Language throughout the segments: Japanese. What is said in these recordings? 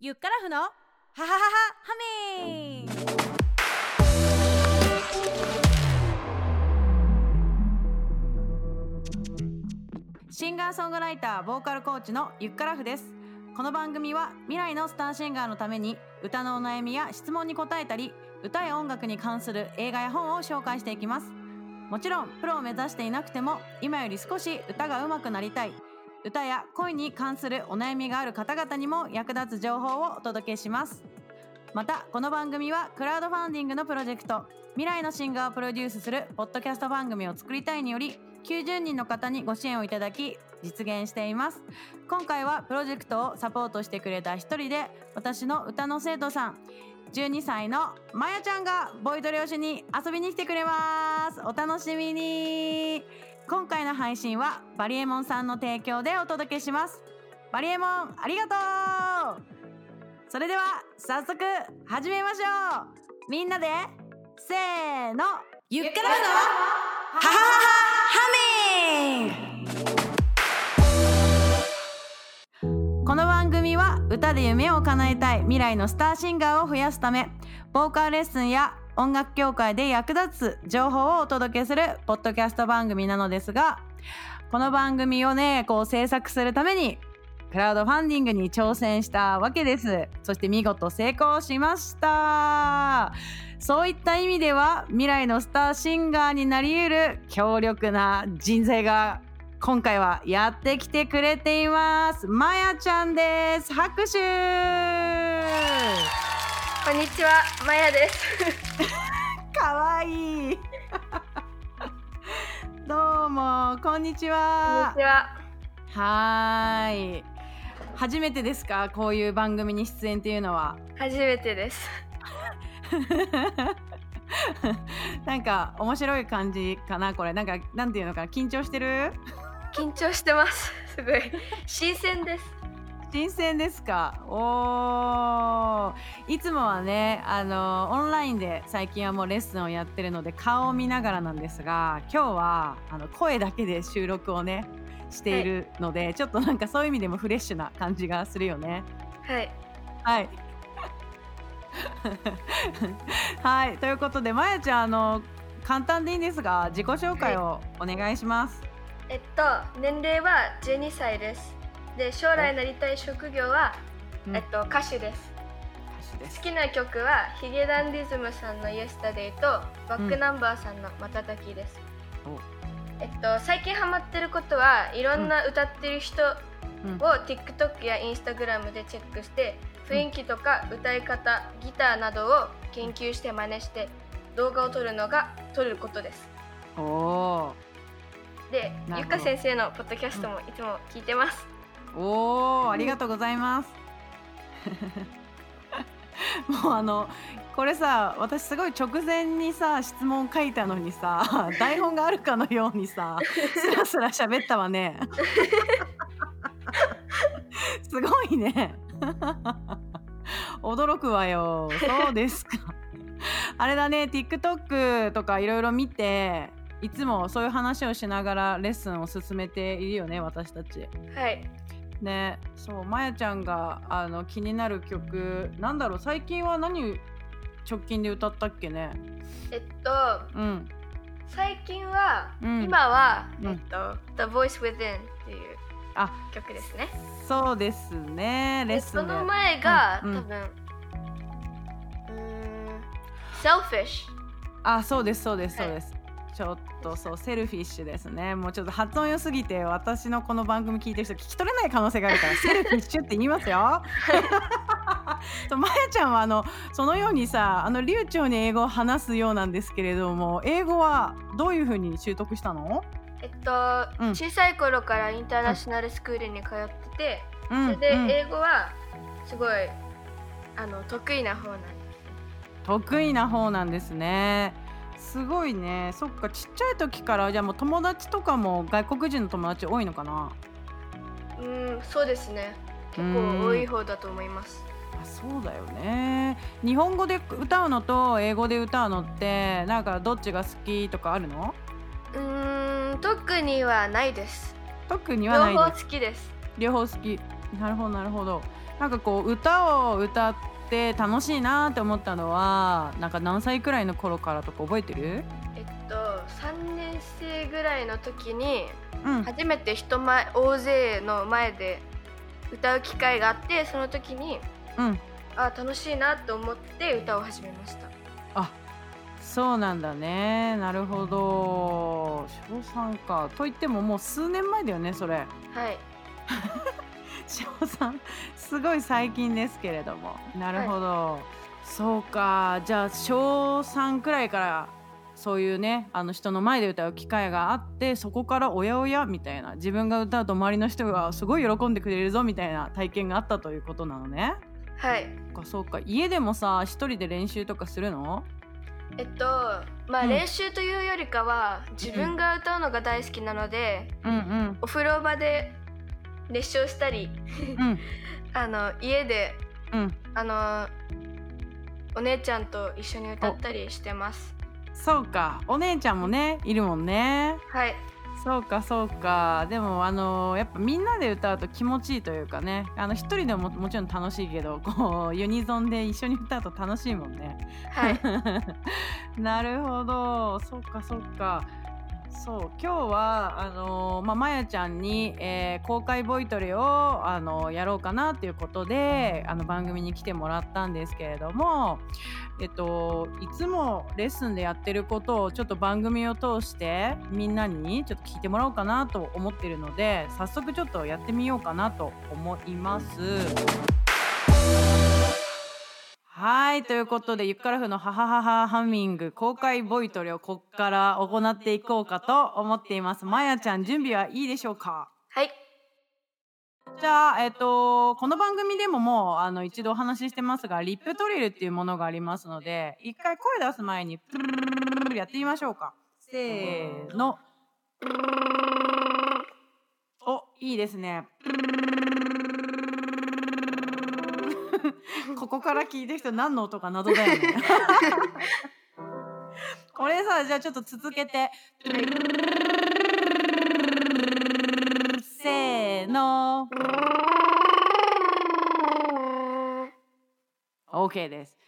ゆっからふのははははハミシンガーソングライターボーカルコーチのゆっからふです。この番組は未来のスターシンガーのために歌のお悩みや質問に答えたり歌や音楽に関する映画や本を紹介していきます。もちろんプロを目指していなくても今より少し歌が上手くなりたい。歌や恋に関するお悩みがある方々にも役立つ情報をお届けします。またこの番組はクラウドファンディングのプロジェクト未来のシンガーをプロデュースするポッドキャスト番組を作りたいにより90人の方にご支援をいただき実現しています。今回はプロジェクトをサポートしてくれた一人で私の歌の生徒さん12歳のまやちゃんがボイトレをしに遊びに来てくれます。お楽しみに。今回の配信はバリエモンさんの提供でお届けします。バリエモンありがとう。それでは早速始めましょう。みんなでせーの。ゆっくらのははははハミンこの番組は歌で夢を叶えたい未来のスターシンガーを増やすためボーカルレッスンや音楽協会で役立つ情報をお届けするポッドキャスト番組なのですがこの番組をねこう制作するためにクラウドファンディングに挑戦したわけです。そして見事成功しました。そういった意味では未来のスターシンガーになり得る強力な人材が今回はやってきてくれています。まやちゃんです。拍手。こんにちは、まやです。かわいい どうもこんにちこんはにちは。い初めてですかこういう番組に出演っていうのは？初めてです。なんか面白い感じかなこれなんかなんていうのかな緊張してる？緊張してます。すごい新鮮です。新鮮ですか？おー。いつもはねあのオンラインで最近はもうレッスンをやってるので顔を見ながらなんですが今日はあの声だけで収録をねしているので、ちょっとなんかそういう意味でもフレッシュな感じがするよね。はい。はい。はい。ということでまやちゃんあの簡単でいいんですが自己紹介をお願いします、えっと年齢は12歳です。で将来なりたい職業は、うん。えっと歌手です。好きな曲はヒゲダンディズムさんの Yesterday とバックナンバーさんの瞬きです。えっと最近ハマってることはいろんな歌ってる人をうん。TikTok や Instagram でチェックして雰囲気とか歌い方ギターなどを研究して真似して動画を撮るのが撮ることです。おおでゆか先生のポッドキャストもいつも聞いてます、ーおーありがとうございます。もうあのこれさ私すごい直前にさ質問書いたのにさ 台本があるかのようにさスラスラ喋ったわね。すごいね。驚くわよ。そうですか。あれだね TikTok とかいろいろ見ていつもそういう話をしながらレッスンを進めているよね私たち。はいね。そうまやちゃんがあの気になる曲なんだろう最近は何直近で歌ったっけね？えっとうん。最近は、うん。今は、うん。えっと「The Voice Within」っていうあ。曲ですね。そうですね。レッスンで。その前が、うん。うん。多分うーん「Selfish あそうですそうですはいそうです、ちょっとそうセルフィッシュですね。もうちょっと発音良すぎて私のこの番組聞いてる人聞き取れない可能性があるからセルフィッシュって言いますよ。そうまやちゃんはあのそのようにさあの流暢に英語を話すようなんですけれども英語はどういうふうに習得したの」えっと、うん。小さい頃からインターナショナルスクールに通ってて、うん。それでうん。英語はすごいあの得意な方なんです得意な方なんですねすごいね。そっかちっちゃい時からじゃあもう友達とかも外国人の友達多いのかな？うんそうですね。結うん構多い方だと思います。あそうだよね。日本語で歌うのと英語で歌うのってなんかどっちが好きとかあるの？うーん特にはないです。特に両方好はないですきです。両方好き。なるほどなるほど。なんかこう歌を歌って楽しいなって思ったのはなんか何歳くらいの頃からとか覚えてる？えっと3年生ぐらいの時にうん。初めて人前大勢の前で歌う機会があってその時にうん。あ楽しいなと思って歌を始めました。あそうなんだね。なるほど。小3か。といってももう数年前だよねそれ。はい 小3すごい最近ですけれども。なるほど、そうか。じゃあ小3くらいからそういうねあの人の前で歌う機会があってそこからおやおやみたいな自分が歌うと周りの人がすごい喜んでくれるぞみたいな体験があったということなのね。はい。そっかそうか。家でもさ一人で練習とかするの？えっとまあ、うん。練習というよりかは自分が歌うのが大好きなので、うんうん。お風呂場で熱唱したり うん。あの家でうん。あのお姉ちゃんと一緒に歌ったりしてます。そうか。お姉ちゃんもねいるもんね。はい。そうかそうか。でもあのやっぱみんなで歌うと気持ちいいというかね。あの一人でももちろん楽しいけどこうユニゾンで一緒に歌うと楽しいもんね。はい。なるほど。そっかそっかそう今日はあのまあまやちゃんに、えー公開ボイトレをあのやろうかなっていうことであの番組に来てもらったんですけれどもえっといつもレッスンでやってることをちょっと番組を通してみんなにちょっと聞いてもらおうかなと思ってるので早速ちょっとやってみようかなと思います。はいということでゆっからふのハハハハハミング公開ボイトレをこっから行っていこうかと思っています。まやちゃん準備はいいでしょうか？はい。じゃあ、えっと、この番組でももうあの一度お話ししてますがリップトリルっていうものがありますので一回声出す前にプルルルルルルやってみましょうかせーのおいいですね ここから聞いてる人何の音か謎だよね。これさじゃあちょっと続けて。せーの。OK です。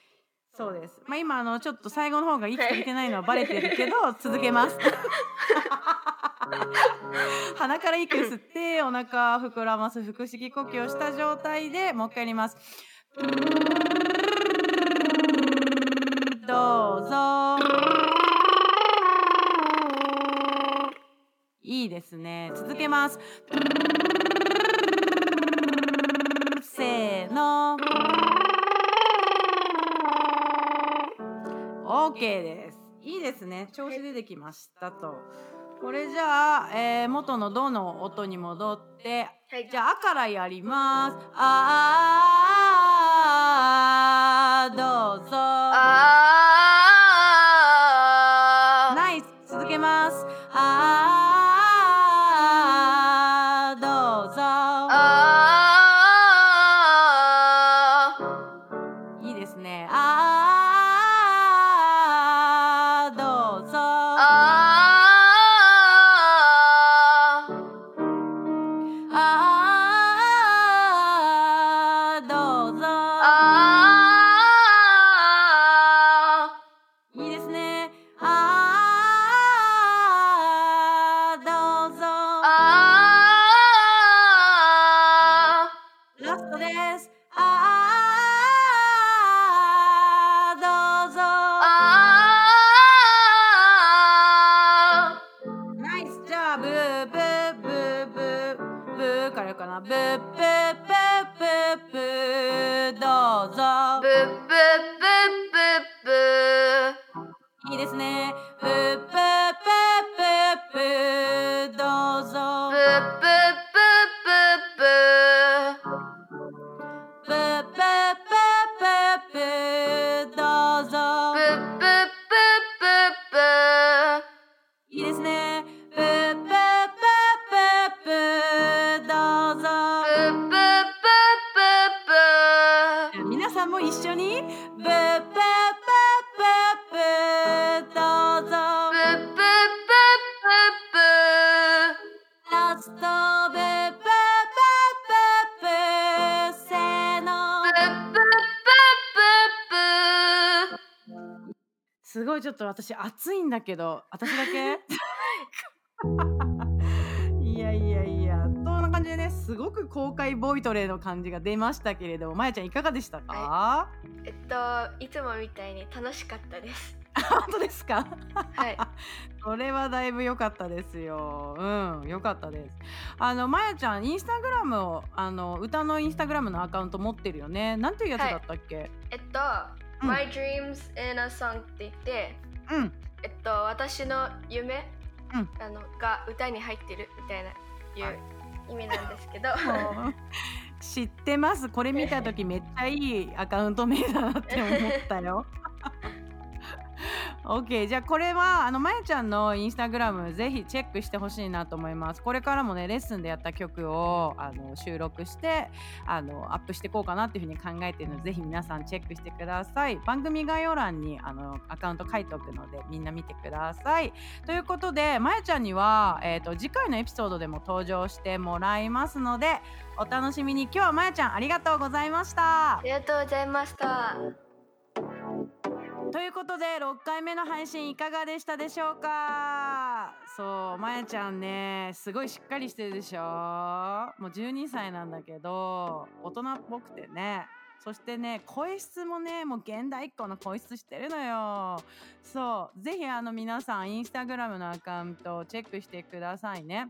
そうです。まあ今あのちょっと最後の方が息足りてないのはバレてるけど続けます。鼻から息を吸ってお腹を膨らます腹式呼吸をした状態でもう一回やりますどうぞ。いいですね。続けます。せーの。OK です。いいですね。調子出てきましたと。これじゃあ、えー元のドの音に戻ってはい。じゃあ「あ」からやります。あーどうぞ。あナイス。続けます。あー。どうぞ。あいいですね。あすごいちょっと私暑いんだけど私だけ？いやいやいやそんな感じでねすごく公開ボイトレの感じが出ましたけれどもまやちゃんいかがでしたか、はえっといつもみたいに楽しかったです。本当ですか？はい。それはだいぶ良かったですよ。うん良かったです。あのまやちゃんインスタグラムをあの歌のインスタグラムのアカウント持ってるよね。なんていうやつだったっけ、えっと、うん My Dreams in a Song って言ってうん。えっと私の夢、うん。あのが歌に入ってるみたいないう意味なんですけど、知ってます。これ見た時めっちゃいいアカウント名だなって思ったよ OK じゃあこれはあのまやちゃんのインスタグラムぜひチェックしてほしいなと思います。これからもねレッスンでやった曲をあの収録してあのアップしていこうかなっていうふうに考えてるのでぜひ皆さんチェックしてください。番組概要欄にあのアカウント書いておくのでみんな見てください。ということでまやちゃんには、えー、と次回のエピソードでも登場してもらいますのでお楽しみに。今日はまやちゃんありがとうございました。ありがとうございました。ということで6回目の配信いかがでしたでしょうか？そうまやちゃんねすごいしっかりしてるでしょ？もう12歳なんだけど大人っぽくてね。そしてね声質もねもう現代っ子の声質してるのよ。そうぜひあの皆さんインスタグラムのアカウントをチェックしてくださいね。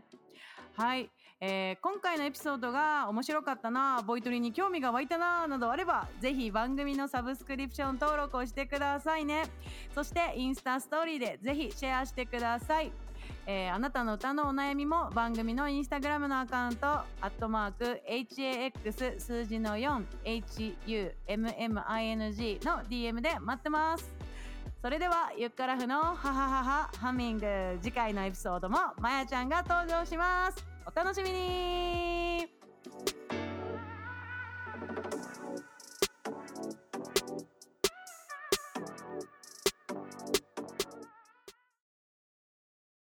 はい、えー今回のエピソードが面白かったなボイトリに興味が湧いたななどあればぜひ番組のサブスクリプション登録をしてくださいね。そしてインスタストーリーでぜひシェアしてください。えーあなたの歌のお悩みも番組のインスタグラムのアカウントアットマーク HAX 数字の 4HUMMING の DM で待ってます。それではゆっからふのハハハハハミング次回のエピソードもまやちゃんが登場します。お楽しみに。